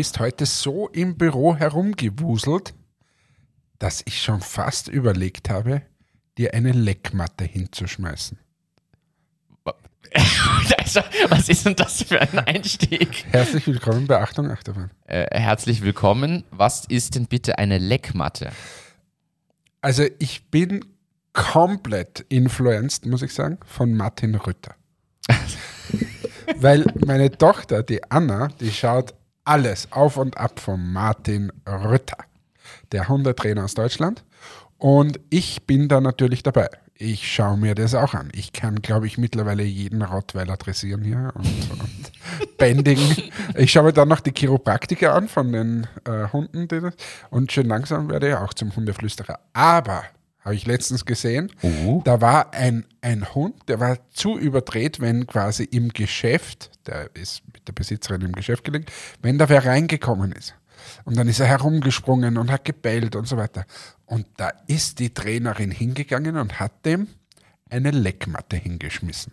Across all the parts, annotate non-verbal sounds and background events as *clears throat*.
bist heute so im Büro herumgewuselt, dass ich schon fast überlegt habe, dir eine Leckmatte hinzuschmeißen. *laughs* Also, was ist denn das für ein Einstieg? Herzlich willkommen bei Achtung Achterbahn. Äh, herzlich willkommen. Was ist denn bitte eine Leckmatte? Also ich bin komplett influenced, muss ich sagen, von Martin Rütter. *laughs* Weil meine Tochter, die Anna, die schaut alles auf und ab von Martin Rütter, der Hundetrainer aus Deutschland. Und ich bin da natürlich dabei. Ich schaue mir das auch an. Ich kann, glaube ich, mittlerweile jeden Rottweiler dressieren hier und, und *laughs* Bending. Ich schaue mir dann noch die Chiropraktiker an von den äh, Hunden. Und schön langsam werde ich auch zum Hundeflüsterer. Aber habe ich letztens gesehen. Oh. Da war ein, ein Hund, der war zu überdreht, wenn quasi im Geschäft, der ist mit der Besitzerin im Geschäft gelegen, wenn da wer reingekommen ist. Und dann ist er herumgesprungen und hat gebellt und so weiter. Und da ist die Trainerin hingegangen und hat dem eine Leckmatte hingeschmissen.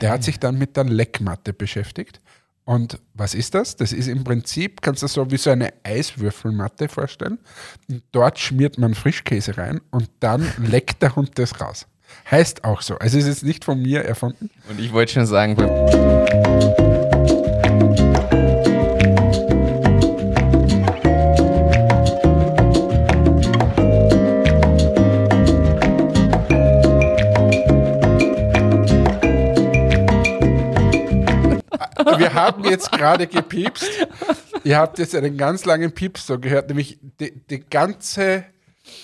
Der hat sich dann mit der Leckmatte beschäftigt. Und was ist das? Das ist im Prinzip, kannst du so wie so eine Eiswürfelmatte vorstellen. Dort schmiert man Frischkäse rein und dann *laughs* leckt der Hund das raus. Heißt auch so. Also es ist jetzt nicht von mir erfunden. Und ich wollte schon sagen, haben jetzt gerade gepiepst. Ihr habt jetzt einen ganz langen Pieps so gehört, nämlich die, die ganze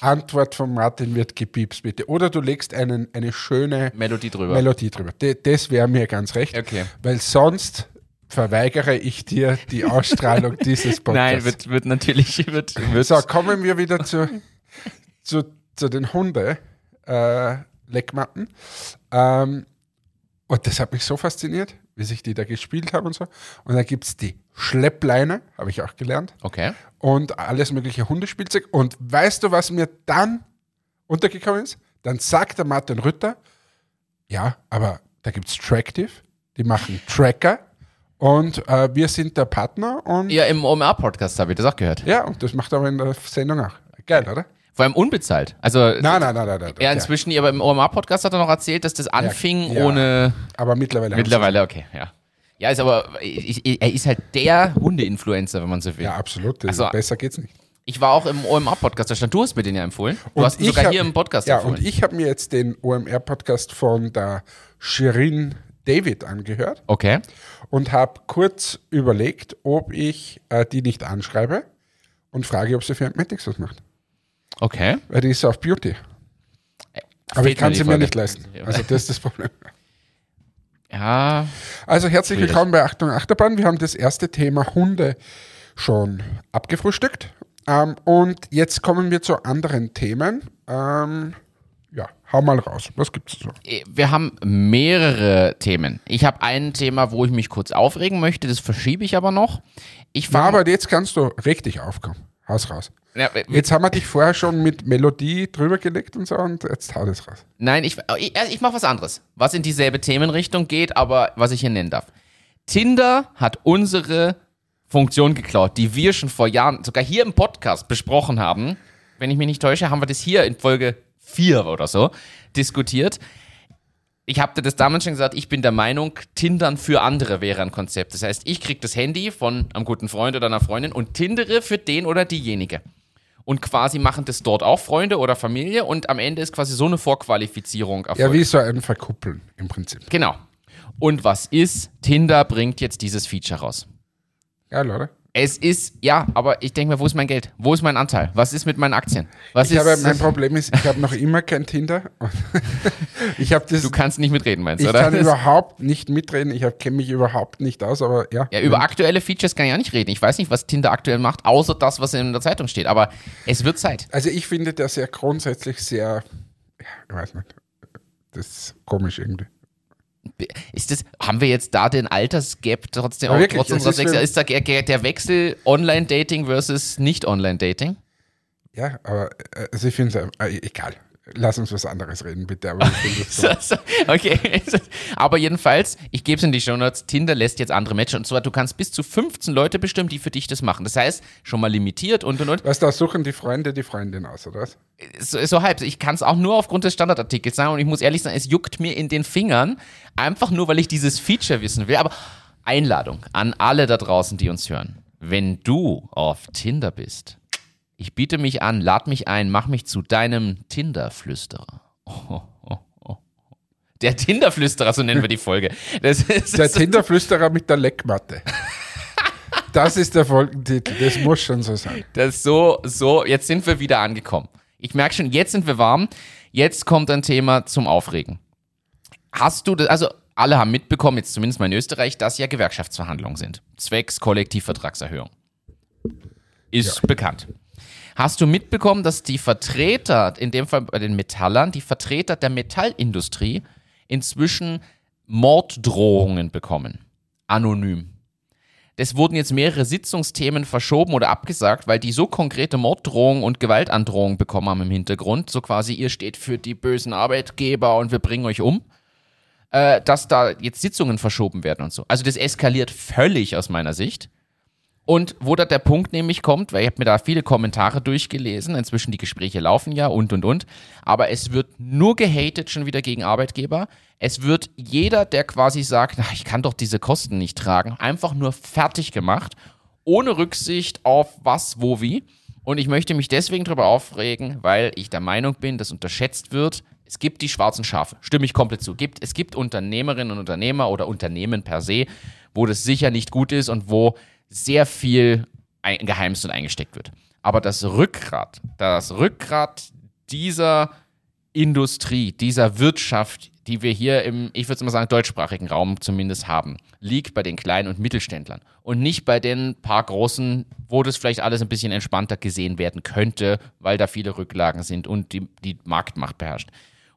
Antwort von Martin wird gepiepst, bitte. Oder du legst einen, eine schöne Melodie drüber. Melodie drüber. D- Das wäre mir ganz recht. Okay. Weil sonst verweigere ich dir die Ausstrahlung *laughs* dieses Podcasts. Nein, wird, wird natürlich, wird, wird So, kommen wir wieder zu, zu, zu den Hunde äh, Leckmatten. Ähm, und das hat mich so fasziniert, wie sich die da gespielt haben und so. Und dann gibt es die Schleppleine, habe ich auch gelernt. Okay. Und alles mögliche Hundespielzeug. Und weißt du, was mir dann untergekommen ist? Dann sagt der Martin Rütter, ja, aber da gibt es Tractive, die machen Tracker und äh, wir sind der Partner und Ja, im OMR-Podcast habe ich das auch gehört. ja, und das macht er aber in der Sendung auch. Geil, oder? Vor allem unbezahlt. Also, Nein, nein, nein, nein. nein, ja, inzwischen, aber im OMR-Podcast hat er noch erzählt, dass das anfing ja. ohne. Aber mittlerweile. Mittlerweile, okay, ja. Ja, ist aber, ich, ich, er ist halt der Hunde-Influencer, wenn man so will. Ja, absolut. Also- Besser geht's nicht. Ich war auch im OMR-Podcast, da stand, du hast mir den ja empfohlen. Du Und hast ihn ich sogar hab- hier im Podcast Ja, empfohlen. und ich habe mir jetzt den OMR-Podcast von der Shirin David angehört okay. und habe kurz überlegt, ob ich äh, die nicht anschreibe und frage, ob sie für Antmatics was macht. Okay. Weil die ist auf Beauty. Aber Fehlt ich kann sie mir nicht leisten. Also das ist das Problem. *laughs* Ja, Also herzlich Schwierig. willkommen bei Achtung Achterbahn. Wir haben das erste Thema Hunde schon abgefrühstückt. Ähm, und jetzt kommen wir zu anderen Themen. Ähm, ja, hau mal raus. Was gibt's so? wir haben mehrere Themen. Ich habe ein Thema, wo ich mich kurz aufregen möchte, das verschiebe ich aber noch. Ich Na, aber jetzt kannst du richtig aufkommen. Haus raus. ja, Jetzt haben wir dich vorher schon mit Melodie drüber gelegt und so und jetzt hau das raus. Nein, ich, ich, ich mache was anderes, was in dieselbe Themenrichtung geht, aber was ich hier nennen darf. Tinder hat unsere Funktion geklaut, die wir schon vor Jahren, sogar hier im Podcast besprochen haben. Wenn ich mich nicht täusche, haben wir das hier in Folge 4 oder so diskutiert. Ich habe dir das damals schon gesagt, ich bin der Meinung, Tindern für andere wäre ein Konzept. Das heißt, ich kriege das Handy von einem guten Freund oder einer Freundin und tindere für den oder diejenige. Und quasi machen das dort auch Freunde oder Familie und am Ende ist quasi so eine Vorqualifizierung Ja, erfolgt. wie so ein Verkuppeln im Prinzip. genau. Und was ist? Tinder bringt jetzt dieses Feature raus. Geil, oder? Es ist, ja, aber ich denke mir, wo ist mein Geld? Wo ist mein Anteil? Was ist mit meinen Aktien? Was Ich ist, habe, mein Problem ist, ich habe noch immer kein Tinder. *laughs* ich habe das. du kannst nicht mitreden, meinst Ich du, oder? kann überhaupt nicht mitreden, ich kenne mich überhaupt nicht aus, aber ja. ja, über aktuelle Features kann ich auch nicht reden. Ich weiß nicht, was Tinder aktuell macht, außer das, was in der Zeitung steht. Aber es wird Zeit. Also ich finde das ja grundsätzlich sehr, ja, ich weiß nicht, das ist komisch irgendwie. Ist das, haben wir jetzt da den Altersgap trotzdem, wirklich, trotz unserer ist da der der Wechsel Online-Dating versus Nicht-Online-Dating? Ja, aber äh, also ich finde es äh, egal. Lass uns was anderes reden, bitte. Aber *laughs* okay. *laughs* Aber jedenfalls, ich gebe es in die Show Notes. Tinder lässt jetzt andere Matches. Und zwar, du kannst bis zu 15 Leute bestimmen, die für dich das machen. Das heißt, schon mal limitiert und und und. Was da suchen die Freunde die Freundin aus, oder was? So, so halb. Ich kann es auch nur aufgrund des Standardartikels sagen. Und ich muss ehrlich sagen, es juckt mir in den Fingern. Einfach nur, weil ich dieses Feature wissen will. Aber Einladung an alle da draußen, die uns hören. Wenn du auf Tinder bist, ich biete mich an, lad mich ein, mach mich zu deinem Tinder-Flüsterer. Oh, oh, oh. Der Tinder-Flüsterer, so nennen wir die Folge. Das ist, Der Tinderflüsterer mit der Leckmatte. Das ist der Folgentitel. Das muss schon so sein. Das so, so, jetzt sind wir wieder angekommen. Ich merke schon, jetzt sind wir warm. Jetzt kommt ein Thema zum Aufregen. Hast du das, also alle haben mitbekommen, jetzt zumindest mal in Österreich, dass ja Gewerkschaftsverhandlungen sind. Zwecks Kollektivvertragserhöhung. Ist Ja. bekannt. Hast du mitbekommen, dass die Vertreter, in dem Fall bei den Metallern, die Vertreter der Metallindustrie inzwischen Morddrohungen bekommen? Anonym. Es wurden jetzt mehrere Sitzungsthemen verschoben oder abgesagt, weil die so konkrete Morddrohungen und Gewaltandrohungen bekommen haben im Hintergrund. So quasi, ihr steht für die bösen Arbeitgeber und wir bringen euch um. Äh, dass da jetzt Sitzungen verschoben werden und so. Also das eskaliert völlig aus meiner Sicht. Und wo da der Punkt nämlich kommt, weil ich habe mir da viele Kommentare durchgelesen, inzwischen die Gespräche laufen ja und und und, aber es wird nur gehatet schon wieder gegen Arbeitgeber. Es wird jeder, der quasi sagt, na, ich kann doch diese Kosten nicht tragen, einfach nur fertig gemacht, ohne Rücksicht auf was, wo, wie. Und ich möchte mich deswegen darüber aufregen, weil ich der Meinung bin, dass unterschätzt wird, es gibt die schwarzen Schafe, stimme ich komplett zu. Gibt, es gibt Unternehmerinnen und Unternehmer oder Unternehmen per se, wo das sicher nicht gut ist und wo sehr viel geheimst und eingesteckt wird. Aber das Rückgrat, das Rückgrat dieser Industrie, dieser Wirtschaft, die wir hier im, ich würde mal sagen, deutschsprachigen Raum zumindest haben, liegt bei den kleinen und Mittelständlern und nicht bei den paar großen, wo das vielleicht alles ein bisschen entspannter gesehen werden könnte, weil da viele Rücklagen sind und die, die Marktmacht beherrscht.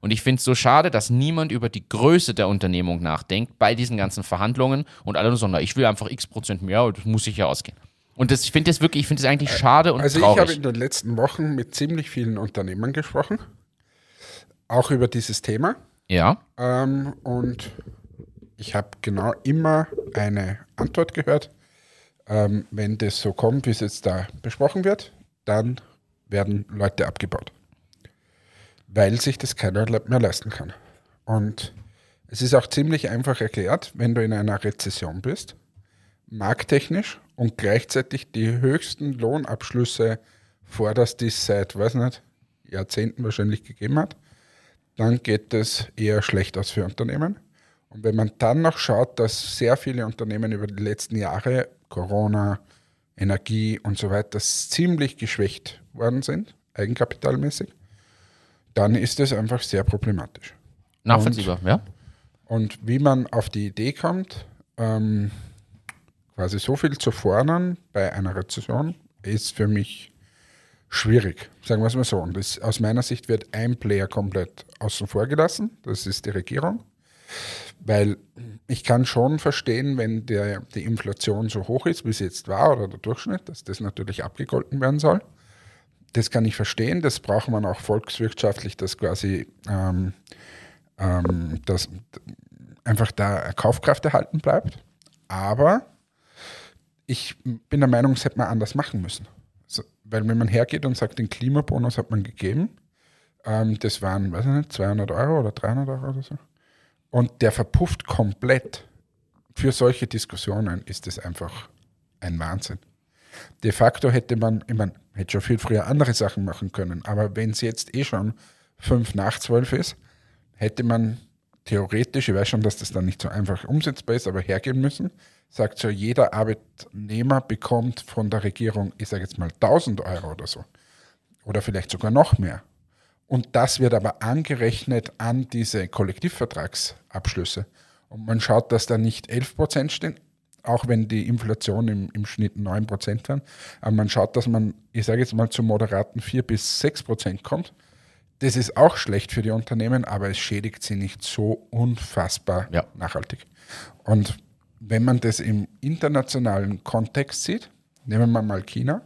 Und ich finde es so schade, dass niemand über die Größe der Unternehmung nachdenkt bei diesen ganzen Verhandlungen und alle nur so, na, ich will einfach x Prozent mehr, das muss sich ja ausgehen. Und das, ich finde das wirklich, ich finde es eigentlich schade und Also ich traurig. habe in den letzten Wochen mit ziemlich vielen Unternehmern gesprochen, auch über dieses Thema. ja, Ähm, und ich habe genau immer eine Antwort gehört. Ähm, wenn das so kommt, wie es jetzt da besprochen wird, dann werden Leute abgebaut. Weil sich das keiner mehr leisten kann. Und es ist auch ziemlich einfach erklärt, wenn du in einer Rezession bist, markttechnisch und gleichzeitig die höchsten Lohnabschlüsse forderst, die es seit, weiß nicht, Jahrzehnten wahrscheinlich gegeben hat, dann geht es eher schlecht aus für Unternehmen. Und wenn man dann noch schaut, dass sehr viele Unternehmen über die letzten Jahre, Corona, Energie und so weiter, ziemlich geschwächt worden sind, eigenkapitalmäßig, dann ist es einfach sehr problematisch. nachvollziehbar, ja. Und wie man auf die Idee kommt, ähm, quasi so viel zu fordern bei einer Rezession, ist für mich schwierig. Sagen wir es mal so. Und das, aus meiner Sicht wird ein Player komplett außen vor gelassen. Das ist die Regierung. Weil ich kann schon verstehen, wenn der, die Inflation so hoch ist, wie sie jetzt war, oder der Durchschnitt, dass das natürlich abgegolten werden soll. Das kann ich verstehen. Das braucht man auch volkswirtschaftlich, dass quasi ähm, ähm, dass einfach da Kaufkraft erhalten bleibt. Aber ich bin der Meinung, das hätte man anders machen müssen. So, weil wenn man hergeht und sagt, den Klimabonus hat man gegeben, ähm, das waren, weiß ich nicht, 200 Euro oder 300 Euro oder so. Und der verpufft komplett. Für solche Diskussionen ist das einfach ein Wahnsinn. De facto hätte man, ich meine, hätte schon viel früher andere Sachen machen können, aber wenn es jetzt eh schon fünf nach zwölf ist, hätte man theoretisch, ich weiß schon, dass das dann nicht so einfach umsetzbar ist, aber hergehen müssen, sagt so, jeder Arbeitnehmer bekommt von der Regierung, ich sage jetzt mal 1000 Euro oder so. Oder vielleicht sogar noch mehr. Und das wird aber angerechnet an diese Kollektivvertragsabschlüsse. Und man schaut, dass da nicht 11 Prozent stehen, auch wenn die Inflation im, im Schnitt 9 Prozent waren. Aber man schaut, dass man, ich sage jetzt mal, zu moderaten 4 bis 6 Prozent kommt. Das ist auch schlecht für die Unternehmen, aber es schädigt sie nicht so unfassbar Ja. nachhaltig. Und wenn man das im internationalen Kontext sieht, nehmen wir mal China,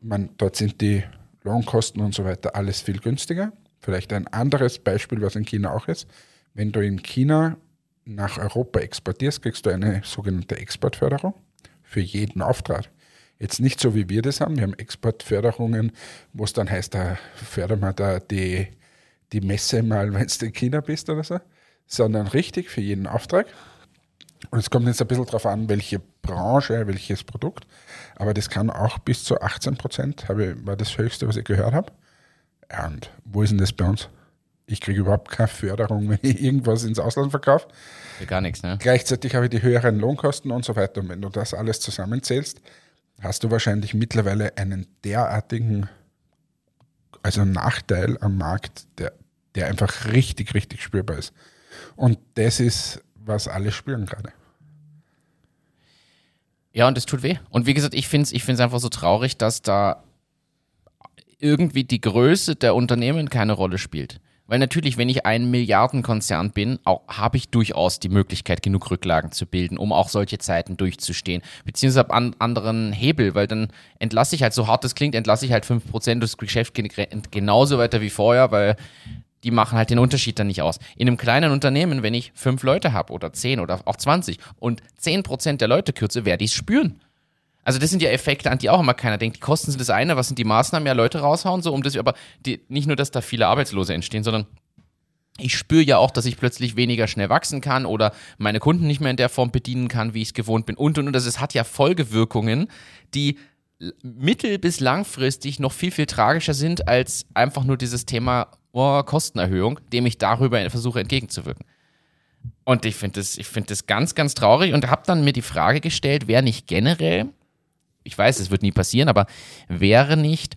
man, dort sind die Lohnkosten und so weiter alles viel günstiger. Vielleicht ein anderes Beispiel, was in China auch ist. Wenn du in China nach Europa exportierst, kriegst du eine sogenannte Exportförderung für jeden Auftrag. Jetzt nicht so, wie wir das haben. Wir haben Exportförderungen, wo es dann heißt, da fördern wir da die, die Messe mal, *laughs* wenn du in China bist oder so, sondern richtig für jeden Auftrag. Und es kommt jetzt ein bisschen darauf an, welche Branche, welches Produkt. Aber das kann auch bis zu 18 Prozent, war das höchste, was ich gehört habe. Und wo ist denn das bei uns? Ich kriege überhaupt keine Förderung, wenn ich *laughs* irgendwas ins Ausland verkaufe. Gar nichts, ne? Gleichzeitig habe ich die höheren Lohnkosten und so weiter. Und wenn du das alles zusammenzählst, hast du wahrscheinlich mittlerweile einen derartigen, also Nachteil am Markt, der, der einfach richtig, richtig spürbar ist. Und das ist, was alle spüren gerade. Ja, und es tut weh. Und wie gesagt, ich finde es ich find's einfach so traurig, dass da irgendwie die Größe der Unternehmen keine Rolle spielt. Weil natürlich, wenn ich ein Milliardenkonzern bin, auch habe ich durchaus die Möglichkeit, genug Rücklagen zu bilden, um auch solche Zeiten durchzustehen. Beziehungsweise an anderen Hebel, weil dann entlasse ich halt, so hart das klingt, entlasse ich halt 5% das Geschäft genauso weiter wie vorher, weil die machen halt den Unterschied dann nicht aus. In einem kleinen Unternehmen, wenn ich fünf Leute habe oder zehn oder auch 20 und 10% der Leute kürze, werde ich es spüren. Also das sind ja Effekte, an die auch immer keiner denkt. Die Kosten sind das eine, was sind die Maßnahmen? Ja, Leute raushauen, so um das, aber die, nicht nur, dass da viele Arbeitslose entstehen, sondern ich spüre ja auch, dass ich plötzlich weniger schnell wachsen kann oder meine Kunden nicht mehr in der Form bedienen kann, wie ich es gewohnt bin und und und. Also es hat ja Folgewirkungen, die mittel- bis langfristig noch viel, viel tragischer sind als einfach nur dieses Thema oh, Kostenerhöhung, dem ich darüber versuche entgegenzuwirken. Und ich finde das, find das ganz, ganz traurig und habe dann mir die Frage gestellt, wer nicht generell ich weiß, es wird nie passieren, aber wäre nicht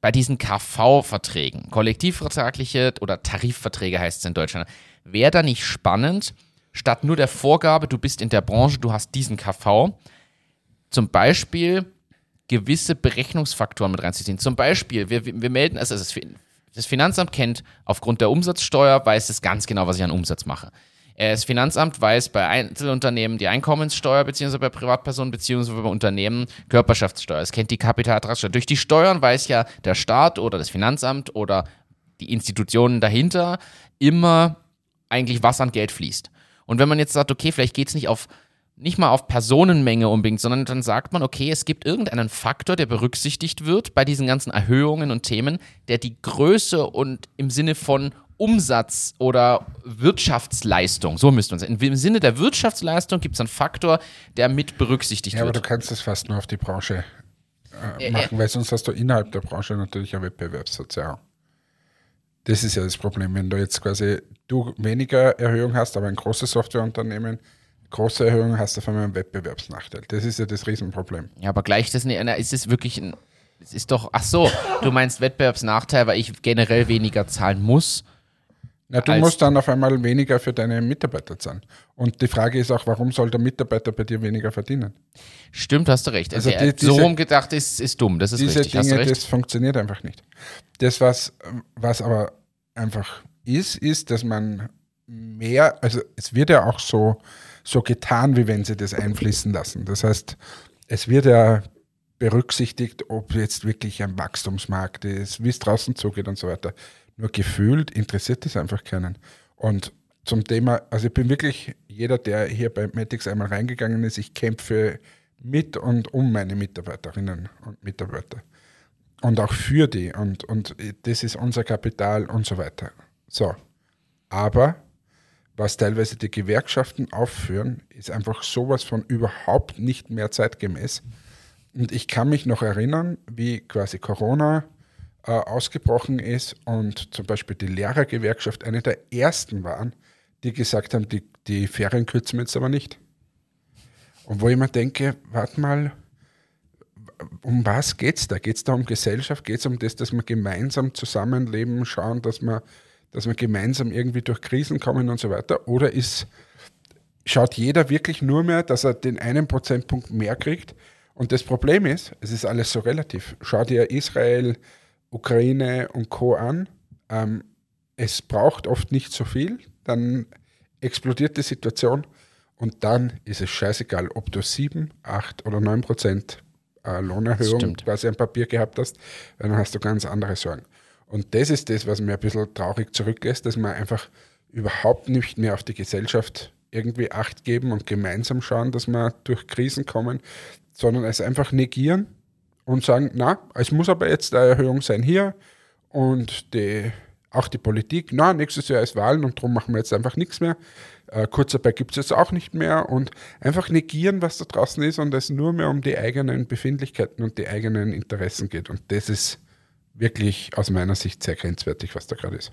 bei diesen KV-Verträgen, kollektivvertragliche oder Tarifverträge heißt es in Deutschland, wäre da nicht spannend, statt nur der Vorgabe, du bist in der Branche, du hast diesen KV, zum Beispiel gewisse Berechnungsfaktoren mit reinzuziehen. Zum Beispiel, wir, wir melden, also das Finanzamt kennt aufgrund der Umsatzsteuer, weiß es ganz genau, was ich an Umsatz mache. Äh, das Finanzamt weiß bei Einzelunternehmen die Einkommenssteuer beziehungsweise bei Privatpersonen beziehungsweise bei Unternehmen Körperschaftssteuer. Es kennt die Kapitalertragssteuer. Durch die Steuern weiß ja der Staat oder das Finanzamt oder die Institutionen dahinter immer eigentlich, was an Geld fließt. Und wenn man jetzt sagt, okay, vielleicht geht es nicht auf nicht mal auf Personenmenge unbedingt, sondern dann sagt man, okay, es gibt irgendeinen Faktor, der berücksichtigt wird bei diesen ganzen Erhöhungen und Themen, der die Größe und im Sinne von Umsatz oder Wirtschaftsleistung, so müsste man sagen. Im Sinne der Wirtschaftsleistung gibt es einen Faktor, der mit berücksichtigt ja, wird. Ja, aber du kannst das fast nur auf die Branche äh, machen, äh, weil sonst hast du innerhalb der Branche natürlich eine Wettbewerbsverzerrung. Das ist ja das Problem, wenn du jetzt quasi du weniger Erhöhung hast, aber ein großes Softwareunternehmen große Erhöhung hast, auf einmal einen Wettbewerbsnachteil. Das ist ja das Riesenproblem. Ja, aber gleich das nicht, ist es wirklich ein, es ist doch, ach so, du meinst Wettbewerbsnachteil, weil ich generell weniger zahlen muss na, du musst dann auf einmal weniger für deine Mitarbeiter zahlen. Und die Frage ist auch, warum soll der Mitarbeiter bei dir weniger verdienen? Stimmt, hast du recht. Also die, diese, so rumgedacht ist, ist dumm, das ist diese richtig. Dinge, das funktioniert einfach nicht. Das, was, was aber einfach ist, ist, dass man mehr, also es wird ja auch so, so getan, wie wenn sie das einfließen lassen. Das heißt, es wird ja berücksichtigt, ob jetzt wirklich ein Wachstumsmarkt ist, wie es draußen zugeht und so weiter. Nur gefühlt interessiert das einfach keinen. Und zum Thema, also ich bin wirklich jeder, der hier bei Matix einmal reingegangen ist, ich kämpfe mit und um meine Mitarbeiterinnen und Mitarbeiter. Und auch für die. Und, und das ist unser Kapital und so weiter. So. Aber was teilweise die Gewerkschaften aufführen, ist einfach sowas von überhaupt nicht mehr zeitgemäß. Und ich kann mich noch erinnern, wie quasi Corona äh, ausgebrochen ist und zum Beispiel die Lehrergewerkschaft eine der ersten waren, die gesagt haben, die, die Ferien kürzen wir jetzt aber nicht. Und wo ich mir denke, warte mal, um was geht es da? Geht es da um Gesellschaft? Geht es um das, dass wir gemeinsam zusammenleben, schauen, dass wir, dass wir gemeinsam irgendwie durch Krisen kommen und so weiter? Oder ist, schaut jeder wirklich nur mehr, dass er den einen Prozentpunkt mehr kriegt? Und das Problem ist, es ist alles so relativ. Schaut dir Israel, Ukraine und Co. an. Ähm, es braucht oft nicht so viel, dann explodiert die Situation und dann ist es scheißegal, ob du 7, 8 oder 9 Prozent äh, Lohnerhöhung quasi ein Papier gehabt hast, weil dann hast du ganz andere Sorgen. Und das ist das, was mir ein bisschen traurig zurücklässt, dass man einfach überhaupt nicht mehr auf die Gesellschaft irgendwie Acht geben und gemeinsam schauen, dass wir durch Krisen kommen, sondern es einfach negieren und sagen, na, es muss aber jetzt eine Erhöhung sein hier und die, auch die Politik, na, nächstes Jahr ist Wahlen und darum machen wir jetzt einfach nichts mehr. Äh, Kurzarbeit gibt es jetzt auch nicht mehr und einfach negieren, was da draußen ist und es nur mehr um die eigenen Befindlichkeiten und die eigenen Interessen geht. Und das ist wirklich aus meiner Sicht sehr grenzwertig, was da gerade ist.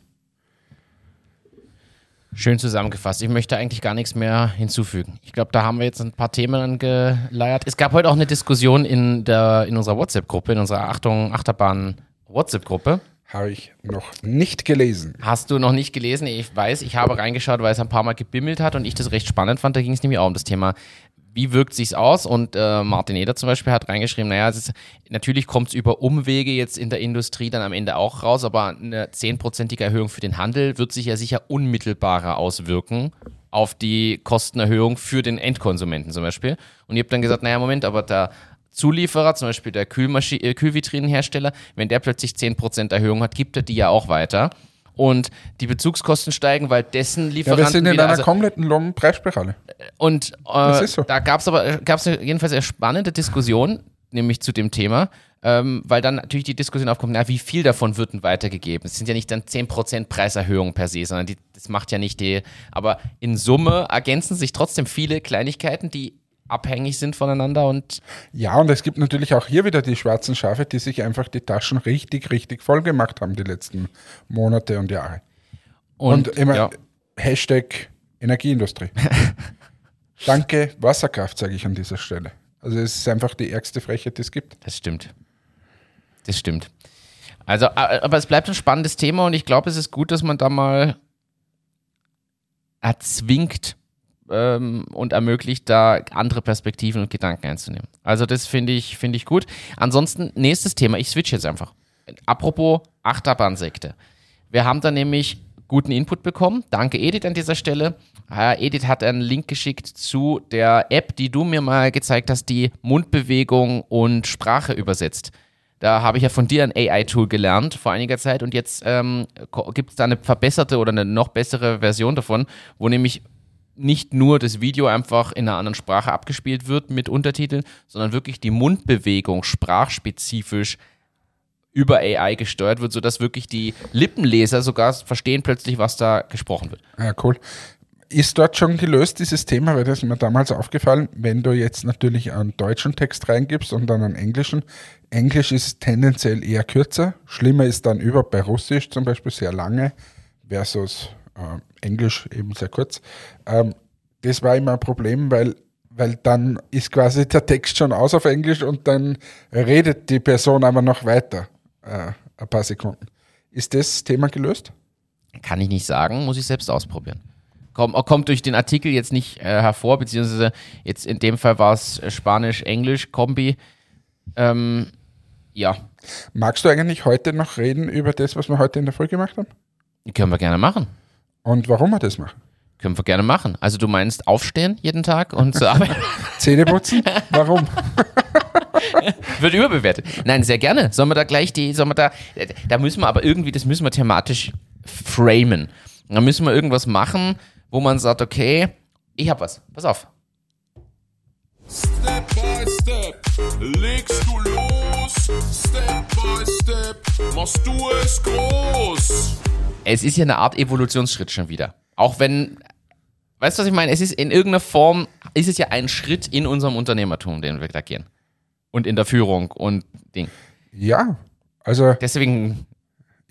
Schön zusammengefasst. Ich möchte eigentlich gar nichts mehr hinzufügen. Ich glaube, da haben wir jetzt ein paar Themen angeleiert. Es gab heute auch eine Diskussion in, der, in unserer WhatsApp-Gruppe, in unserer Achtung Achterbahn WhatsApp-Gruppe. Habe ich noch nicht gelesen. Hast du noch nicht gelesen? Ich weiß, ich habe reingeschaut, weil es ein paar Mal gebimmelt hat und ich das recht spannend fand. Da ging es nämlich auch um das Thema wie wirkt sich's aus? Und äh, Martin Eder zum Beispiel hat reingeschrieben, naja, ist, natürlich kommt es über Umwege jetzt in der Industrie dann am Ende auch raus, aber eine zehnprozentige Erhöhung für den Handel wird sich ja sicher unmittelbarer auswirken auf die Kostenerhöhung für den Endkonsumenten zum Beispiel. Und ihr habt dann gesagt, naja, Moment, aber der Zulieferer, zum Beispiel der Kühlmaschi äh, Kühlvitrinenhersteller, wenn der plötzlich 10% Erhöhung hat, gibt er die ja auch weiter und die Bezugskosten steigen, weil dessen Lieferanten. Ja, wir sind in wieder, einer also, kompletten Lohnpreisspirale. und Das äh, so. da gab es aber gab's jedenfalls eine spannende Diskussion, nämlich zu dem Thema, ähm, weil dann natürlich die Diskussion aufkommt, na, wie viel davon wird denn weitergegeben? Es sind ja nicht dann 10% Preiserhöhung per se, sondern die, das macht ja nicht die, aber in Summe ergänzen sich trotzdem viele Kleinigkeiten, die abhängig sind voneinander und Ja, und es gibt natürlich auch hier wieder die schwarzen Schafe, die sich einfach die Taschen richtig, richtig voll gemacht haben die letzten Monate und Jahre. und, Und, immer ja, Hashtag Energieindustrie. *laughs* Danke, Wasserkraft, sage ich an dieser Stelle. Also es ist einfach die ärgste Frechheit, die es gibt. das stimmt. Das stimmt. Also, aber es bleibt ein spannendes Thema und ich glaube, es ist gut, dass man da mal erzwingt ähm, und ermöglicht, da andere Perspektiven und Gedanken einzunehmen. Also das finde ich, finde ich gut. Ansonsten, nächstes Thema, ich switch jetzt einfach. Apropos Achterbahnsekte. Wir haben da nämlich guten Input bekommen. Danke Edith an dieser Stelle. Äh, Edith hat einen Link geschickt zu der App, die du mir mal gezeigt hast, die Mundbewegung und Sprache übersetzt. Da habe ich ja von dir ein AI-Tool gelernt vor einiger Zeit und jetzt ähm, gibt es da eine verbesserte oder eine noch bessere Version davon, wo nämlich nicht nur das Video einfach in einer anderen Sprache abgespielt wird mit Untertiteln, sondern wirklich die Mundbewegung sprachspezifisch über AI gesteuert wird, sodass wirklich die Lippenleser sogar verstehen plötzlich, was da gesprochen wird. Ja, cool. Ist dort schon gelöst, dieses Thema, weil das ist mir damals aufgefallen, wenn du jetzt natürlich einen deutschen Text reingibst und dann einen englischen. Englisch ist tendenziell eher kürzer. Schlimmer ist dann über bei Russisch zum Beispiel sehr lange versus äh, Englisch eben sehr kurz. Ähm, das war immer ein Problem, weil, weil dann ist quasi der Text schon aus auf Englisch und dann redet die Person aber noch weiter äh, ein paar Sekunden. Ist das Thema gelöst? Kann ich nicht sagen, muss ich selbst ausprobieren. Komm, kommt durch den Artikel jetzt nicht äh, hervor, beziehungsweise jetzt in dem Fall war es äh, Spanisch-Englisch-Kombi. Ähm, ja, Magst du eigentlich heute noch reden über das, was wir heute in der Folge gemacht haben? können wir gerne machen. Und warum wir das machen? Können wir gerne machen. Also du meinst aufstehen jeden Tag und zur Arbeit? *laughs* Zähne putzen? Warum? *laughs* Wird überbewertet. Nein, sehr gerne. Sollen wir da gleich die, sollen wir da, da müssen wir aber irgendwie, das müssen wir thematisch framen. Da müssen wir irgendwas machen, wo man sagt, okay, ich hab was. Pass auf. Step by step legst du los. Step by step machst du es groß. Es ist ja eine Art Evolutionsschritt schon wieder. Auch wenn, weißt du, was ich meine? Es ist in irgendeiner Form, ist es ja ein Schritt in unserem Unternehmertum, den wir da gehen. Und in der Führung und Ding. Ja, also Deswegen,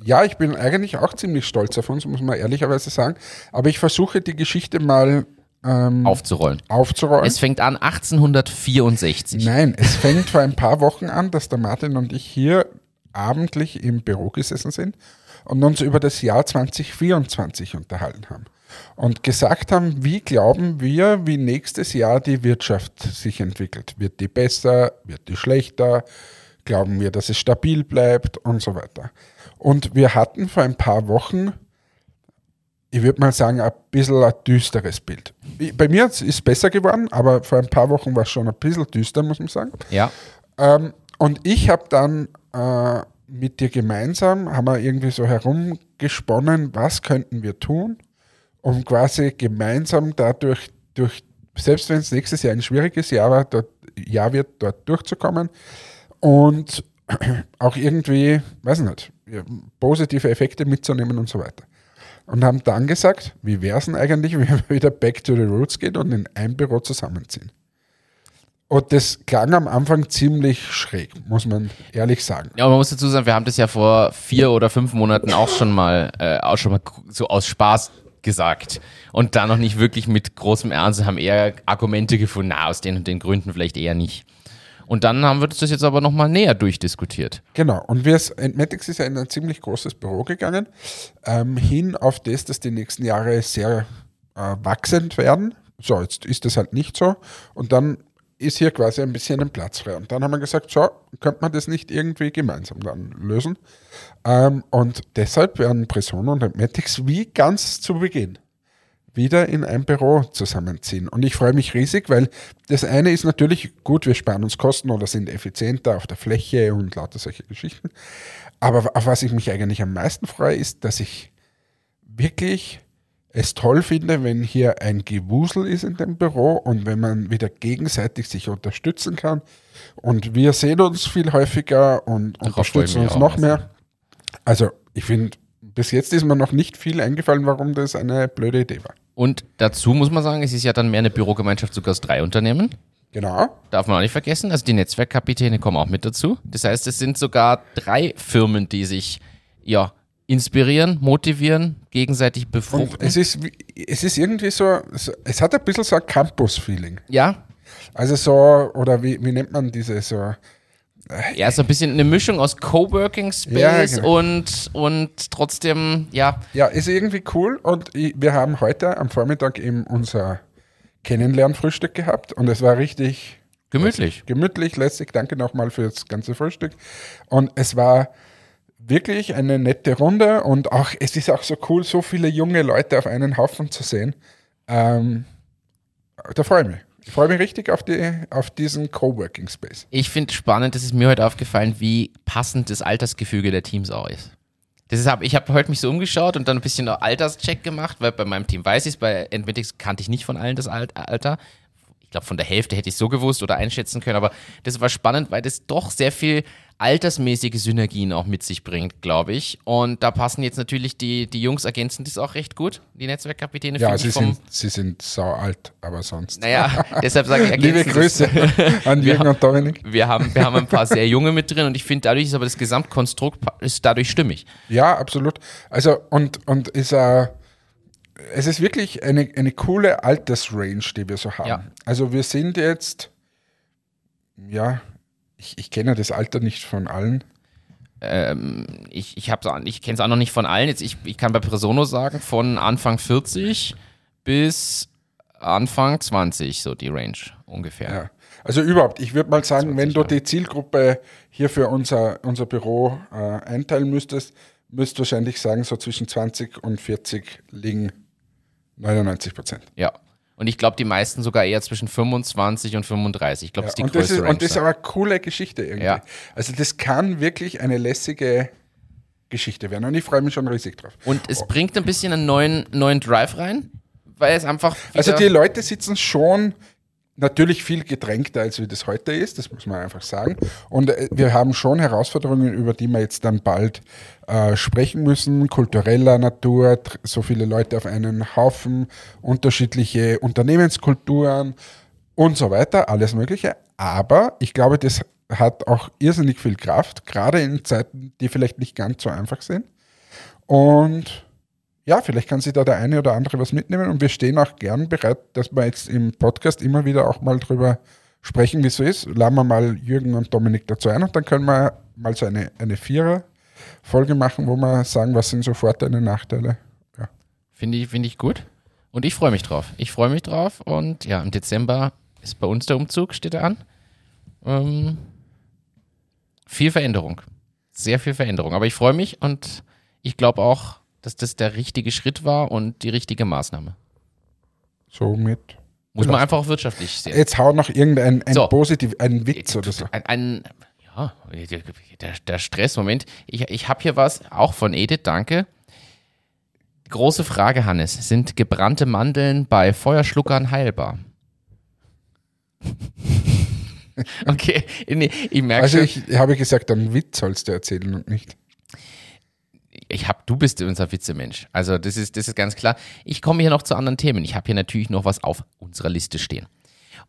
ja, ich bin eigentlich auch ziemlich stolz auf uns, muss man ehrlicherweise sagen. Aber ich versuche die Geschichte mal ähm, aufzurollen. aufzurollen. Es fängt an 1864. Nein, es *laughs* fängt vor ein paar Wochen an, dass der Martin und ich hier abendlich im Büro gesessen sind und uns über das Jahr 2024 unterhalten haben. Und gesagt haben, wie glauben wir, wie nächstes Jahr die Wirtschaft sich entwickelt. Wird die besser, wird die schlechter? Glauben wir, dass es stabil bleibt und so weiter. Und wir hatten vor ein paar Wochen, ich würde mal sagen, ein bisschen ein düsteres Bild. Bei mir ist es besser geworden, aber vor ein paar Wochen war es schon ein bisschen düster, muss man sagen. Ja. Ähm, und ich habe dann äh, mit dir gemeinsam, haben wir irgendwie so herumgesponnen, was könnten wir tun, um quasi gemeinsam dadurch, durch, selbst wenn es nächstes Jahr ein schwieriges Jahr, war, dort, Jahr wird, dort durchzukommen und *clears throat* auch irgendwie, weiß nicht, positive Effekte mitzunehmen und so weiter. Und haben dann gesagt, wie wäre es denn eigentlich, *laughs* wenn wir wieder back to the roots gehen und in ein Büro zusammenziehen? Und das klang am Anfang ziemlich schräg, muss man ehrlich sagen. Ja, aber man muss dazu sagen, wir haben das ja vor vier oder fünf Monaten auch schon mal, äh, auch schon mal so aus Spaß gesagt. Und da noch nicht wirklich mit großem Ernst, haben eher Argumente gefunden, na, aus den und den Gründen vielleicht eher nicht. Und dann haben wir das jetzt aber nochmal näher durchdiskutiert. Genau, und wir, Entmatics ist ja in ein ziemlich großes Büro gegangen, ähm, hin auf das, dass die nächsten Jahre sehr äh, wachsend werden. So, jetzt ist das halt nicht so. Und dann ist hier quasi ein bisschen ein Platz frei. Und dann haben wir gesagt, so, könnte man das nicht irgendwie gemeinsam dann lösen. Ähm, und deshalb werden Presono und Entmatics wie ganz zu Beginn wieder in ein Büro zusammenziehen. Und ich freue mich riesig, weil das eine ist natürlich gut, wir sparen uns Kosten oder sind effizienter auf der Fläche und lauter solche Geschichten. Aber auf was ich mich eigentlich am meisten freue, ist, dass ich wirklich es toll finde, wenn hier ein Gewusel ist in dem Büro und wenn man wieder gegenseitig sich unterstützen kann. Und wir sehen uns viel häufiger und ich unterstützen uns noch mehr. Also ich finde, bis jetzt ist mir noch nicht viel eingefallen, warum das eine blöde Idee war. Und dazu muss man sagen, es ist ja dann mehr eine Bürogemeinschaft sogar aus drei Unternehmen. Genau. Darf man auch nicht vergessen. Also die Netzwerkkapitäne kommen auch mit dazu. Das heißt, es sind sogar drei Firmen, die sich ja inspirieren, motivieren, gegenseitig Und befruchten. es ist, es ist irgendwie so, es hat ein bisschen so ein Campus-Feeling. ja, Also so, oder wie, wie nennt man diese so, ja, so ein bisschen eine Mischung aus Coworking Space Ja, genau. und, und trotzdem, ja, ja, ist irgendwie cool und ich, wir haben heute am Vormittag eben unser Kennenlernfrühstück gehabt und es war richtig gemütlich. gemütlich, lässig. Danke nochmal für das ganze Frühstück. Und es war wirklich eine nette Runde und auch, es ist auch so cool, so viele junge Leute auf einen Haufen zu sehen. Ähm, da freue ich mich. Ich freue mich richtig auf, die, auf diesen Coworking Space. Ich finde spannend, das ist mir heute aufgefallen, wie passend das Altersgefüge der Teams auch ist. Das ist, ich habe heute mich so umgeschaut und dann ein bisschen Alterscheck gemacht, weil bei meinem Team weiß ich es, bei Entmetics kannte ich nicht von allen das Alt- Alter. Ich glaube, von der Hälfte hätte ich so gewusst oder einschätzen können, aber das war spannend, weil das doch sehr viel altersmäßige Synergien auch mit sich bringt, glaube ich. Und da passen jetzt natürlich die, die Jungs ergänzen das auch recht gut, die Netzwerkkapitäne. Ja, sie ich vom, sind, sie sind sau alt, aber sonst. Naja, *laughs* deshalb sage ich Liebe. Grüße an Jürgen und Dominik. Wir haben, wir haben ein paar *laughs* sehr junge mit drin und ich finde, dadurch ist aber das Gesamtkonstrukt ist dadurch stimmig. Ja, absolut. Also, und, und ist äh, es ist wirklich eine, eine coole Altersrange, die wir so haben. Ja. Also, wir sind jetzt, ja, ich, ich kenne das Alter nicht von allen. Ähm, ich ich, ich kenne es auch noch nicht von allen. Jetzt, ich, ich kann bei Presono sagen, von Anfang 40 bis Anfang 20, so die Range ungefähr. Ja. Also überhaupt, ich würde mal sagen, wenn du die Zielgruppe hier für unser, unser Büro äh, einteilen müsstest, müsst du wahrscheinlich sagen, so zwischen 20 und 40 liegen 99 Prozent. Ja. Und ich glaube, die meisten sogar eher zwischen 25 und 35. Ich glaube, das ist die und, das größte ist, Range. und das ist aber eine coole Geschichte irgendwie. Ja. Also das kann wirklich eine lässige Geschichte werden und ich freue mich schon riesig drauf. und es bringt ein bisschen einen neuen, neuen Drive rein, weil es einfach. Also die Leute sitzen schon natürlich viel gedrängter, als wie das heute ist, das muss man einfach sagen. Und äh, wir haben schon Herausforderungen, über die wir jetzt dann bald äh, sprechen müssen, kultureller Natur, so viele Leute auf einen Haufen, unterschiedliche Unternehmenskulturen und so weiter, alles Mögliche. Aber ich glaube, das hat auch irrsinnig viel Kraft, gerade in Zeiten, die vielleicht nicht ganz so einfach sind. Und ja, vielleicht kann sich da der eine oder andere was mitnehmen und wir stehen auch gern bereit, dass wir jetzt im Podcast immer wieder auch mal drüber sprechen, wie es so ist. Laden wir mal Jürgen und Dominik dazu ein und dann können wir mal so eine, eine Vierer-Folge machen, wo wir sagen, was sind so Vorteile und Nachteile. Ja. Finde ich, finde ich gut. Und ich freue mich drauf. Ich freue mich drauf. Und ja, im Dezember ist bei uns der Umzug, steht er an. Ähm, viel Veränderung. Sehr viel Veränderung. Aber ich freue mich und ich glaube auch, dass das der richtige Schritt war und die richtige Maßnahme. Somit. Muss man einfach auch wirtschaftlich sehen. Jetzt hau noch irgendein ein So. positiv, ein Witz oder so. Ein, ein, Ja, der, der Stress, Moment. Ich, ich habe hier was, auch von Edith, danke. Große Frage, Hannes. Sind gebrannte Mandeln bei Feuerschluckern heilbar? *laughs* okay, nee, ich merke Also schon, ich habe gesagt, einen Witz sollst du erzählen und nicht. Ich hab, du bist unser Witzemensch. Also das ist, das ist ganz klar. Ich komme hier noch zu anderen Themen. Ich habe hier natürlich noch was auf unserer Liste stehen.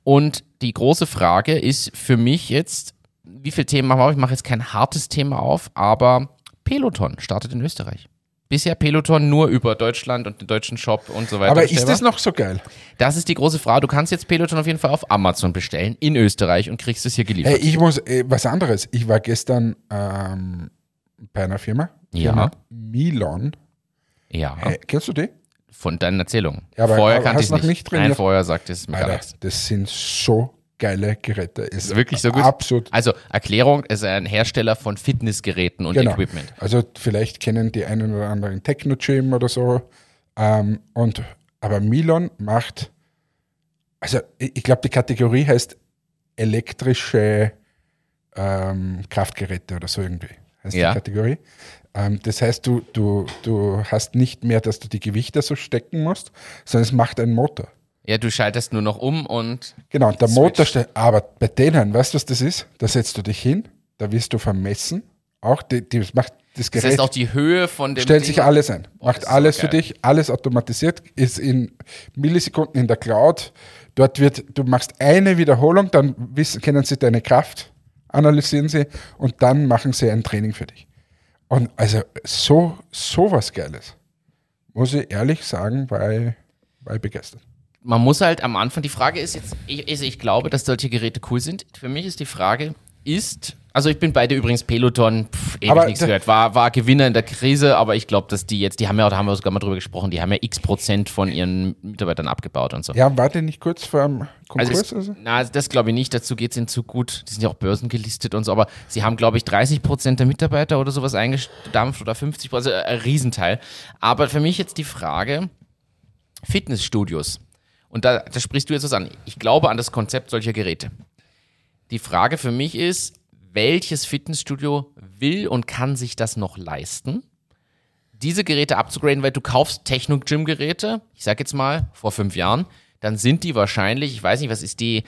Und die große Frage ist für mich jetzt, wie viele Themen machen wir auf? Ich mache jetzt kein hartes Thema auf, aber Peloton startet in Österreich. Bisher Peloton nur über Deutschland und den deutschen Shop und so weiter. Aber ist das noch so geil? Das ist die große Frage. Du kannst jetzt Peloton auf jeden Fall auf Amazon bestellen in Österreich und kriegst es hier geliefert. Hey, ich muss, äh, was anderes. Ich war gestern ähm, bei einer Firma. Ja. Milon. ja, Äh, kennst du die? von deinen Erzählungen. Ja, vorher kannte ich noch es nicht. nicht? Nein, vorher sagte es mir gar Alter, nichts. das sind so geile Geräte. Ist Ist wirklich so gut? Absolut. Also Erklärung, es ist ein Hersteller von Fitnessgeräten und Genau. Equipment. Also vielleicht kennen die einen oder anderen Techno-Gym oder so. Ähm, und, aber Milon macht, also ich, ich glaube, die Kategorie heißt elektrische ähm, Kraftgeräte oder so irgendwie. Heißt Ja. die Kategorie. Ähm, das heißt, du, du, du hast nicht mehr, dass du die Gewichte so stecken musst, sondern es macht einen Motor. Ja, du schaltest nur noch um und Genau, und der. Motor steht, aber bei denen, weißt du, was das ist? Da setzt du dich hin, da wirst du vermessen. Auch die, die das macht das das Gerät heißt auch die Höhe von dem stellt Ding- sich alles ein, Boah, macht das alles so für dich, alles automatisiert, ist in Millisekunden in der Cloud. Dort wird, du machst eine Wiederholung, dann wissen, kennen sie deine Kraft, analysieren sie und dann machen sie ein Training für dich. Und also so, so was Geiles. Muss ich ehrlich sagen, weil, weil begeistert. man muss halt am Anfang, die Frage ist jetzt, ich, also ich glaube, dass solche Geräte cool sind. Für mich ist die Frage, ist, also ich bin bei dir übrigens Peloton, pff, ewig Aber nichts gehört, war, war Gewinner in der Krise, aber ich glaube, dass die jetzt, die haben ja, da haben wir sogar mal drüber gesprochen, die haben ja x Prozent von ihren Mitarbeitern abgebaut und so. Ja, war der nicht kurz vor dem Konkurs? Also, es, Also, na, das glaube ich nicht, dazu geht es ihnen zu gut. Die sind ja auch börsengelistet und so, aber sie haben, glaube ich, 30 Prozent der Mitarbeiter oder sowas eingestampft oder 50 Prozent, also ein Riesenteil. Aber für mich jetzt die Frage, Fitnessstudios. Und da, da sprichst du jetzt was an. Ich glaube an das Konzept solcher Geräte. Die Frage für mich ist, welches Fitnessstudio will und kann sich das noch leisten? diese Geräte abzugraden, weil du kaufst Techno-Gym-Geräte, ich sag jetzt mal, vor fünf Jahren, dann sind die wahrscheinlich, ich weiß nicht, was ist die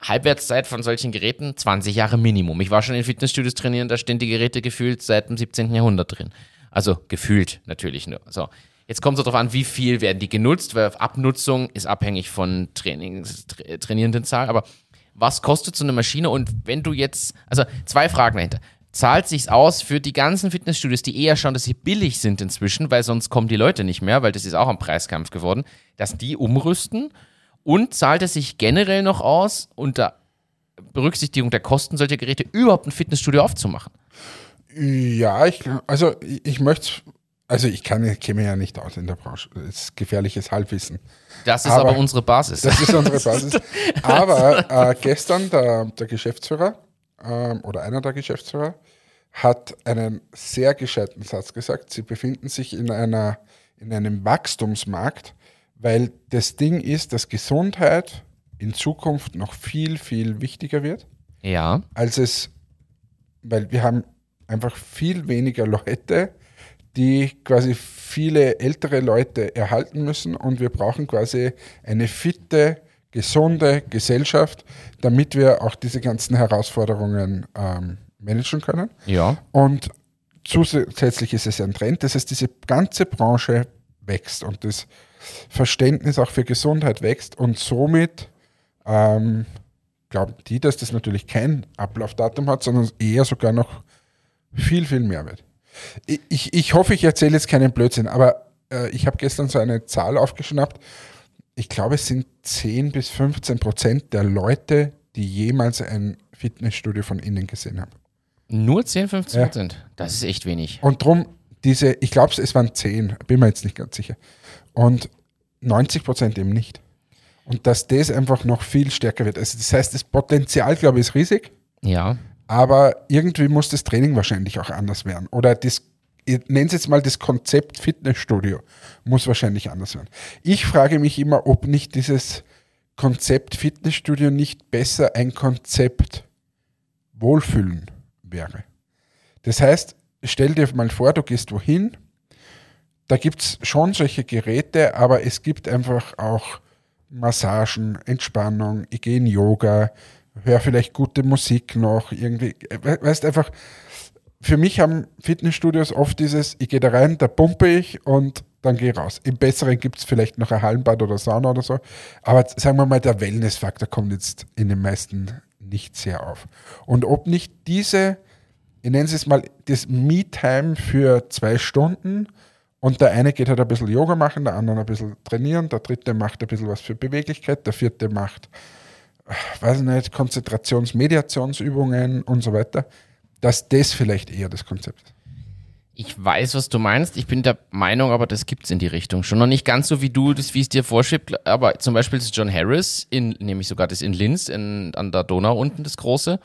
Halbwertszeit von solchen Geräten? 20 Jahre Minimum. Ich war schon in Fitnessstudios trainieren, da stehen die Geräte gefühlt seit dem 17. Jahrhundert drin. Also gefühlt natürlich nur. So. Jetzt kommt es darauf an, wie viel werden die genutzt, weil Abnutzung ist abhängig von Trainings, tra trainierenden Zahl. Aber was kostet so eine Maschine? Und wenn du jetzt, also zwei Fragen dahinter. Zahlt sich's aus für die ganzen Fitnessstudios, die eher schauen, dass sie billig sind inzwischen, weil sonst kommen die Leute nicht mehr, weil das ist auch ein Preiskampf geworden, dass die umrüsten? Und zahlt es sich generell noch aus, unter Berücksichtigung der Kosten solcher Geräte überhaupt ein Fitnessstudio aufzumachen? ja, ich, also ich, möchte, also ich kann, ich kenne mich ja nicht aus in der Branche. Das ist gefährliches Halbwissen. Das ist Aber- aber, unsere Basis. Das ist unsere Basis. *laughs* Aber äh, gestern der, der Geschäftsführer ähm, oder einer der Geschäftsführer hat einen sehr gescheiten Satz gesagt. Sie befinden sich in, einer, in einem Wachstumsmarkt, weil das Ding ist, dass Gesundheit in Zukunft noch viel, viel wichtiger wird, ja. als es, weil wir haben einfach viel weniger Leute, die quasi viele ältere Leute erhalten müssen und wir brauchen quasi eine fitte, gesunde Gesellschaft, damit wir auch diese ganzen Herausforderungen ähm, managen können. Ja. Und zusätzlich ist es ein Trend, das heißt, diese ganze Branche wächst und das Verständnis auch für Gesundheit wächst und somit ähm, glauben die, dass das natürlich kein Ablaufdatum hat, sondern eher sogar noch viel, viel mehr wird. Ich, ich, hoffe, ich erzähle jetzt keinen Blödsinn, aber äh, ich habe gestern so eine Zahl aufgeschnappt. Ich glaube, es sind 10 bis 15 Prozent der Leute, die jemals ein Fitnessstudio von innen gesehen haben. Nur 10, 15 Ja. Prozent. Das ist echt wenig. Und drum, diese, ich glaube, es waren 10, bin mir jetzt nicht ganz sicher. Und 90 Prozent eben nicht. Und dass das einfach noch viel stärker wird. Also das heißt, das Potenzial, glaube ich, ist riesig, Ja. Aber irgendwie muss das Training wahrscheinlich auch anders werden. Oder das, ich nenne jetzt mal das Konzept Fitnessstudio, muss wahrscheinlich anders werden. Ich frage mich immer, ob nicht dieses Konzept Fitnessstudio nicht besser ein Konzept Wohlfühlen wäre. Das heißt, stell dir mal vor, du gehst wohin, da gibt es schon solche Geräte, aber es gibt einfach auch Massagen, Entspannung, ich gehe in Yoga, höre vielleicht gute Musik noch, irgendwie, we- weißt einfach, für mich haben Fitnessstudios oft dieses, ich gehe da rein, da pumpe ich und dann gehe ich raus. Im Besseren gibt es vielleicht noch ein Hallenbad oder Sauna oder so, aber sagen wir mal, der Wellnessfaktor kommt jetzt in den meisten nicht sehr auf. Und ob nicht diese, ich nenne es mal, das Me-Time für zwei Stunden und der eine geht halt ein bisschen Yoga machen, der andere ein bisschen trainieren, der dritte macht ein bisschen was für Beweglichkeit, der vierte macht, weiß ich nicht, Konzentrations-, Mediationsübungen und so weiter, dass das vielleicht eher das Konzept ist. Ich weiß, was du meinst. Ich bin der Meinung, aber das gibt's in die Richtung schon. Noch nicht ganz so wie du, das, wie es dir vorschiebt. Aber zum Beispiel das John Harris, in, nämlich sogar das in Linz, in, an der Donau unten, das große,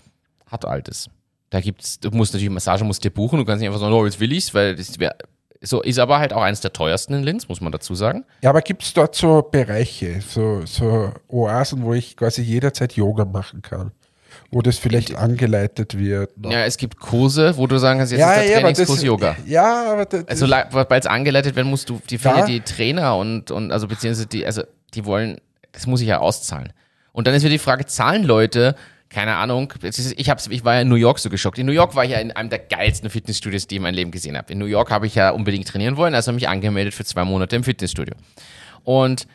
hat altes. Da gibt's, du musst natürlich Massage musst dir buchen. Du kannst nicht einfach sagen, oh, jetzt will ich's, weil das wär, so ist aber halt auch eines der teuersten in Linz, muss man dazu sagen. Ja, aber gibt es dort so Bereiche, so, so Oasen, wo ich quasi jederzeit Yoga machen kann? Wo das vielleicht angeleitet wird? Ja, es gibt Kurse, wo du sagen kannst, jetzt ja, ist der ja, Trainingskurs das, Yoga. Ja, aber das, Also weil es angeleitet werden muss, du die ja. die Trainer und und also beziehungsweise die also die wollen, das muss ich ja auszahlen. Und dann ist wieder die Frage, zahlen Leute? Keine Ahnung. Ich hab's, ich war ja in New York so geschockt. In New York war ich ja in einem der geilsten Fitnessstudios, die ich in meinem Leben gesehen habe. In New York habe ich ja unbedingt trainieren wollen, also habe mich angemeldet für zwei Monate im Fitnessstudio. Und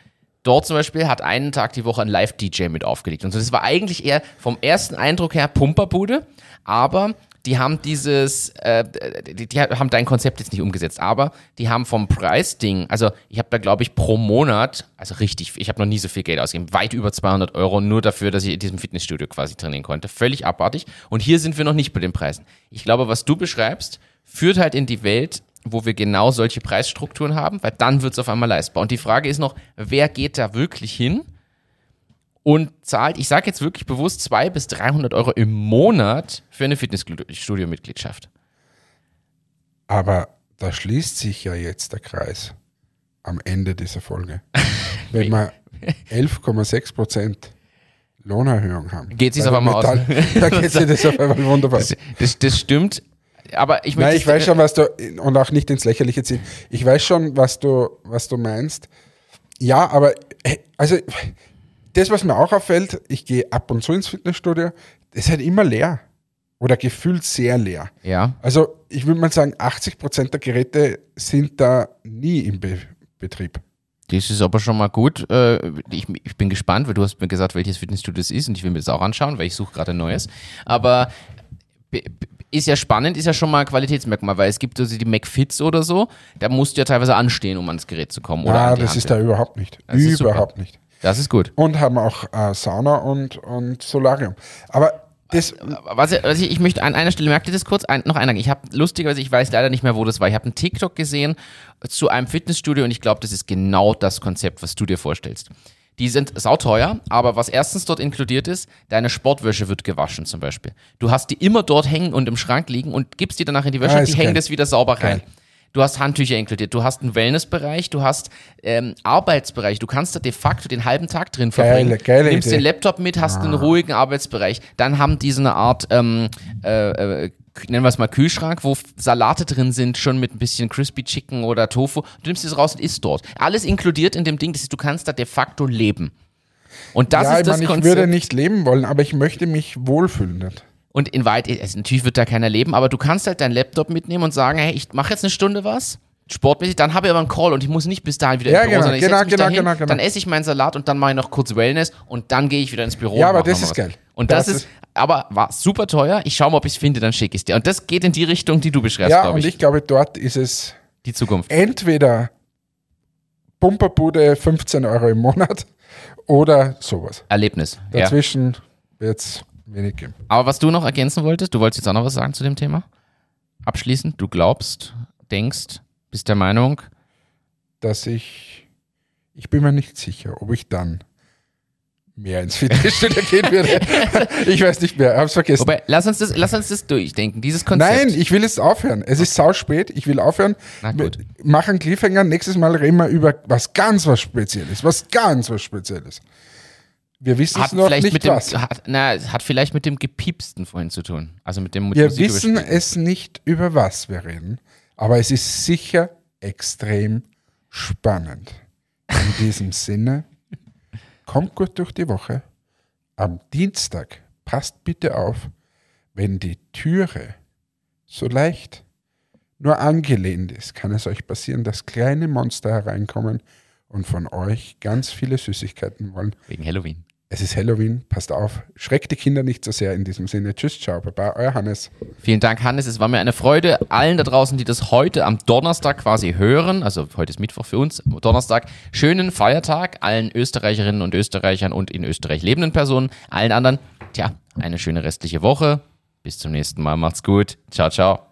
dort zum Beispiel hat einen Tag die Woche ein Live-DJ mit aufgelegt. Und so, das war eigentlich eher vom ersten Eindruck her Pumperbude, aber die haben dieses, äh, die, die haben dein Konzept jetzt nicht umgesetzt, aber die haben vom Preisding, also ich habe da glaube ich pro Monat, also richtig, ich habe noch nie so viel Geld ausgegeben, weit über 200 Euro nur dafür, dass ich in diesem Fitnessstudio quasi trainieren konnte. Völlig abartig. Und hier sind wir noch nicht bei den Preisen. Ich glaube, was du beschreibst, führt halt in die Welt, wo wir genau solche Preisstrukturen haben, weil dann wird es auf einmal leistbar. Und die Frage ist noch, wer geht da wirklich hin und zahlt, ich sage jetzt wirklich bewusst, 200 bis 300 Euro im Monat für eine Fitnessstudio-Mitgliedschaft. aber da schließt sich ja jetzt der Kreis am Ende dieser Folge. *laughs* Wenn wir 11,6 Prozent Lohnerhöhung haben. Geht Bei auf einmal aus. Da geht *laughs* sich das auf einmal wunderbar. Das, das, das stimmt, aber ich. Nein, ich weiß schon, was du, und auch nicht ins Lächerliche ziehen. Ich weiß schon, was du, was du meinst. Ja, aber, äh, also, das, was mir auch auffällt, ich gehe ab und zu ins Fitnessstudio, das ist halt immer leer. Oder gefühlt sehr leer. Ja, Also, ich würde mal sagen, 80 Prozent der Geräte sind da nie im Be Betrieb. das ist aber schon mal gut. Äh, Ich, ich bin gespannt, weil du hast mir gesagt, welches Fitnessstudio das ist und ich will mir das auch anschauen, weil ich suche gerade ein neues. Aber ist ja spannend, ist ja schon mal ein Qualitätsmerkmal, weil es gibt also die McFits oder so, da musst du ja teilweise anstehen, um ans Gerät zu kommen. Oder das ist da überhaupt nicht. Das überhaupt nicht. Das ist gut. Und haben auch äh, Sauna und, und Solarium. Aber das, Was, ich- was ich, ich möchte an einer Stelle, merkt ihr das kurz? Ein, noch einer. Ich habe, lustigerweise, ich weiß leider nicht mehr, wo das war. Ich habe einen TikTok gesehen zu einem Fitnessstudio und ich glaube, das ist genau das Konzept, was du dir vorstellst. Die sind sauteuer, aber was erstens dort inkludiert ist, deine Sportwäsche wird gewaschen zum Beispiel. Du hast die immer dort hängen und im Schrank liegen und gibst die danach in die Wäsche Ah, und die hängen das wieder sauber rein. Geil. Du hast Handtücher inkludiert, du hast einen Wellnessbereich, du hast ähm, Arbeitsbereich, du kannst da de facto den halben Tag drin verbringen. Geile, geile du nimmst Idee. den Laptop mit, hast einen ruhigen Arbeitsbereich. Dann haben die so eine Art, ähm, äh, äh, nennen wir es mal Kühlschrank, wo Salate drin sind, schon mit ein bisschen Crispy Chicken oder Tofu. Du nimmst es raus und isst dort. Alles inkludiert in dem Ding, das ist, du kannst da de facto leben. Und das ja, ist ich das meine, ich Konzept. würde nicht leben wollen, aber ich möchte mich wohlfühlen. Nicht? Und in weit, also natürlich wird da keiner leben, aber du kannst halt deinen Laptop mitnehmen und sagen, hey, ich mache jetzt eine Stunde was, sportmäßig, dann habe ich aber einen Call und ich muss nicht bis dahin wieder Ja, ins Büro, genau, sondern ich genau, genau, dahin, genau, genau. dann esse ich meinen Salat und dann mache ich noch kurz Wellness und dann gehe ich wieder ins Büro. Ja, aber das ist was. geil. Und das, Das ist, ist- aber war super teuer. Ich schaue mal, ob ich es finde, dann schicke ich es dir. Und das geht in die Richtung, die du beschreibst, Ja, glaube und ich. ich glaube, dort ist es Die Zukunft. entweder Pumperbude 15 Euro im Monat oder sowas. Erlebnis. Ja. Dazwischen wird es wenig geben. Aber was du noch ergänzen wolltest, du wolltest jetzt auch noch was sagen zu dem Thema? Abschließend, du glaubst, denkst, bist der Meinung, Dass ich, ich bin mir nicht sicher, ob ich dann mehr ins Fitnessstudio *laughs* gehen würde. Ich weiß nicht mehr, hab's vergessen. Wobei, lass uns das, lass uns das durchdenken, dieses Konzept. Nein, ich will jetzt aufhören. Es ist sau spät. Ich will aufhören. Na gut. Mach einen Cliffhanger. Nächstes Mal reden wir über was ganz was Spezielles. Was ganz was Spezielles. Wir wissen es Hat noch vielleicht nicht mit dem, was. hat, na, es hat vielleicht mit dem gepiepsten vorhin zu tun. Also mit dem Wir Musik wissen es nicht, über was wir reden, aber es ist sicher extrem spannend. In *laughs* diesem Sinne, kommt gut durch die Woche. Am Dienstag passt bitte auf, wenn die Türe so leicht nur angelehnt ist, kann es euch passieren, dass kleine Monster hereinkommen und von euch ganz viele Süßigkeiten wollen. Wegen Halloween. Es ist Halloween, passt auf, schreckt die Kinder nicht so sehr in diesem Sinne. Tschüss, ciao, baba, euer Hannes. Vielen Dank, Hannes. Es war mir eine Freude. Allen da draußen, die das heute am Donnerstag quasi hören, also heute ist Mittwoch für uns, Donnerstag, schönen Feiertag allen Österreicherinnen und Österreichern und in Österreich lebenden Personen. Allen anderen, tja, eine schöne restliche Woche. Bis zum nächsten Mal. Macht's gut. Ciao, ciao.